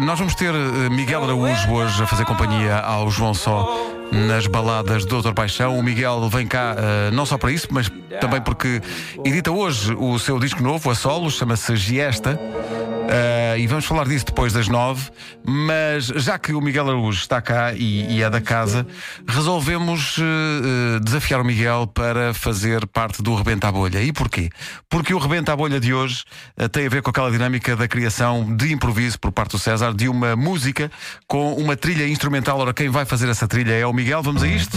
nós vamos ter eh, Miguel Araújo hoje a fazer companhia ao João Só nas baladas do Doutor Paixão. O Miguel vem cá eh, não só para isso, mas também porque edita hoje o seu disco novo, a solo, chama-se Giesta. Uh, e vamos falar disso depois das nove. Mas já que o Miguel Araújo está cá e, e é da casa, resolvemos uh, uh, desafiar o Miguel para fazer parte do Rebenta a Bolha. E porquê? Porque o Rebenta a Bolha de hoje tem a ver com aquela dinâmica da criação de improviso por parte do César de uma música com uma trilha instrumental. Ora, quem vai fazer essa trilha é o Miguel. Vamos a isto?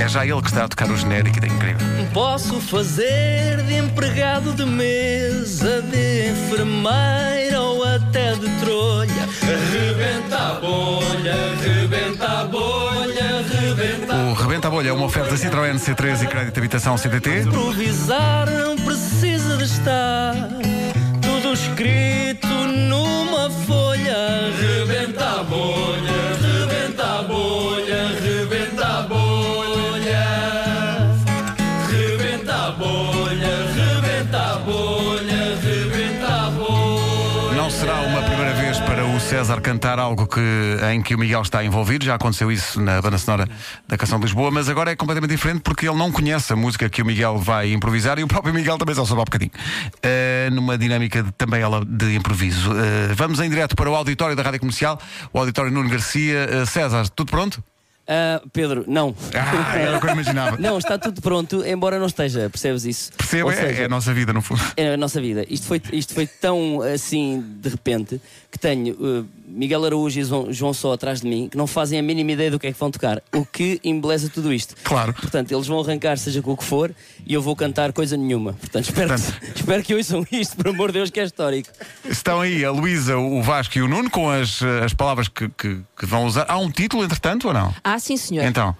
É já ele que está a tocar o genérico e é incrível. Posso fazer de empregado de mesa, de enfermeira ou até de trolha. Rebenta a bolha, rebenta a bolha, rebenta O Rebenta a Bolha é uma oferta Citroën C3 e crédito de habitação CDT. Improvisar não precisa de estar tudo escrito será uma primeira vez para o César cantar algo que, em que o Miguel está envolvido. Já aconteceu isso na banda sonora da Canção de Lisboa, mas agora é completamente diferente porque ele não conhece a música que o Miguel vai improvisar e o próprio Miguel também só sabe há bocadinho. Uh, numa dinâmica de, também ela de improviso. Uh, vamos em direto para o auditório da Rádio Comercial, o auditório Nuno Garcia. Uh, César, tudo pronto? Ah, Pedro, não. Ah, era o que eu imaginava. Não, está tudo pronto, embora não esteja, percebes isso? Percebo, Ou é, seja, é a nossa vida, no fundo. é a nossa vida. Isto foi, isto foi tão assim de repente que tenho uh, Miguel Araújo e João, João Só atrás de mim que não fazem a mínima ideia do que é que vão tocar, o que embeleza tudo isto. Claro. Portanto, eles vão arrancar, seja com o que for, e eu vou cantar coisa nenhuma. Portanto, espero, Portanto- que, espero que ouçam isto, por amor de Deus, que é histórico. Estão aí a Luísa, o Vasco e o Nuno com as, as palavras que, que, que vão usar. Há um título, entretanto, ou não? Ah, sim, senhor. Então.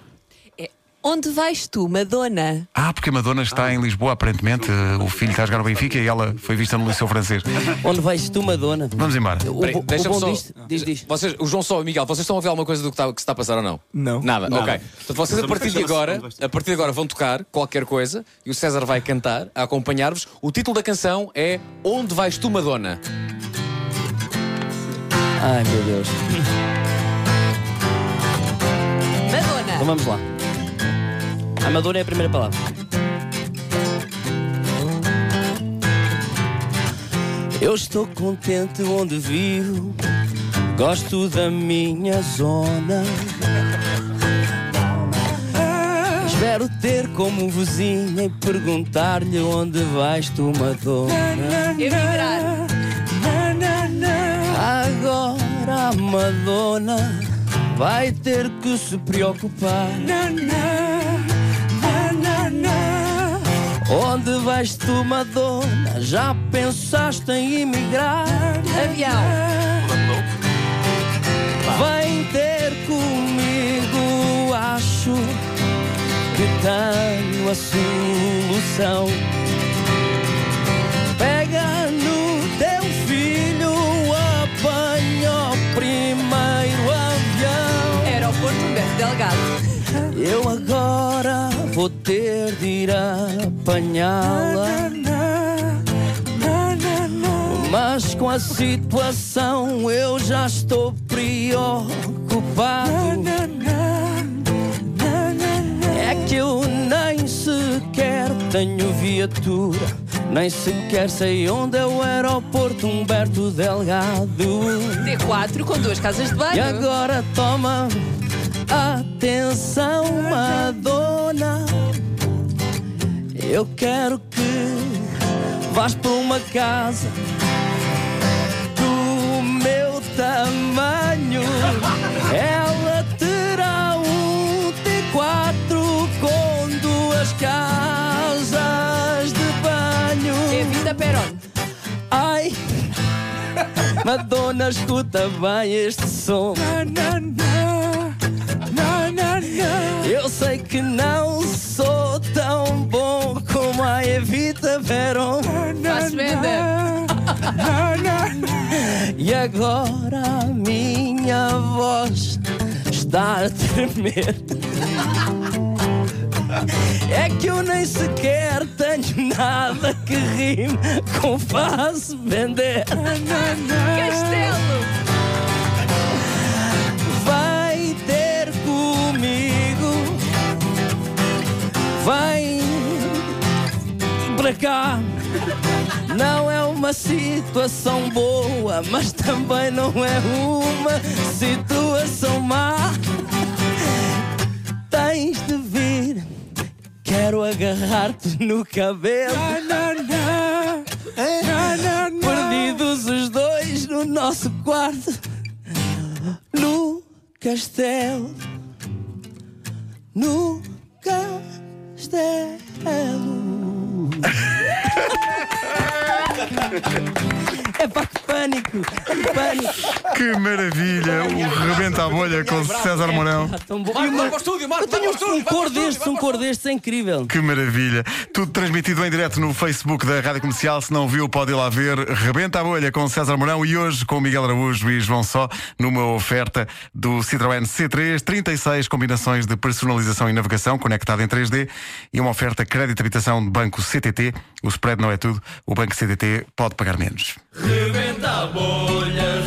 É, Onde vais tu, Madonna? Ah, porque a Madonna está em Lisboa, aparentemente. O filho está a jogar no Benfica e ela foi vista no Liceu Francês. Onde vais tu, Madonna? Vamos embora. O, Peraí, o deixa-me bom só- disto, diz, diz. Vocês, o João Só e o Miguel, vocês estão a ver alguma coisa do que está, que se está a passar ou não? Não. Nada, ok. Portanto, vocês a partir de agora, a partir de agora vão tocar qualquer coisa e o César vai cantar, a acompanhar-vos. O título da canção é Onde vais tu, Madonna? Ai, meu Deus. Então vamos lá. A Madonna é a primeira palavra. Eu estou contente onde vivo, gosto da minha zona. Espero ter como vizinha e perguntar-lhe onde vais tu, Madonna. Agora Madonna vai ter que se preocupar. Onde vais tu, Madonna? Já pensaste em emigrar? Avião. Vem ter comigo, acho que tenho a solução. Eu agora vou ter de ir apanhá-la. Mas com a situação eu já estou preocupado. É que eu nem sequer tenho viatura, nem sequer sei onde é o aeroporto Humberto Delgado. T4 com duas casas de E banho. agora toma atenção, Madonna. Eu quero que vás para uma casa do meu tamanho. Ela terá um T4 com duas casas de banho. Evita Peron. Ai, Madonna, escuta bem este som. Eu sei que não sou tão bom como a Evita. Faço venda. E agora a minha voz está a tremer. É que eu nem sequer tenho nada que rime com faz vender. Uma situação boa, mas também não é uma situação má. Tens de vir, quero agarrar-te no cabelo. Perdidos os dois no nosso quarto, no castelo, no É pá, pânico! Que pânico! Que maravilha! O Rebenta a Bolha com César Mourão. Tão bom. Marco, estúdio, Marco, Eu tenho um o cor destes, um cor destes é incrível. Que maravilha! Tudo transmitido em direto no Facebook da Rádio Comercial. Se não viu, pode ir lá ver. Rebenta a bolha com César Mourão e hoje com Miguel Araújo e João Só, numa oferta do Citroën C3, 36 combinações de personalização e navegação conectada em 3D e uma oferta crédito habitação de Banco CTT. O spread não é tudo. O Banco CTT pode pagar menos. Rebenta a bolha,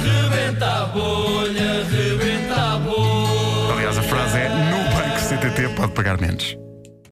rebenta a bolha, rebenta a bolha. Aliás, a frase é: no Banco CTT pode pagar menos.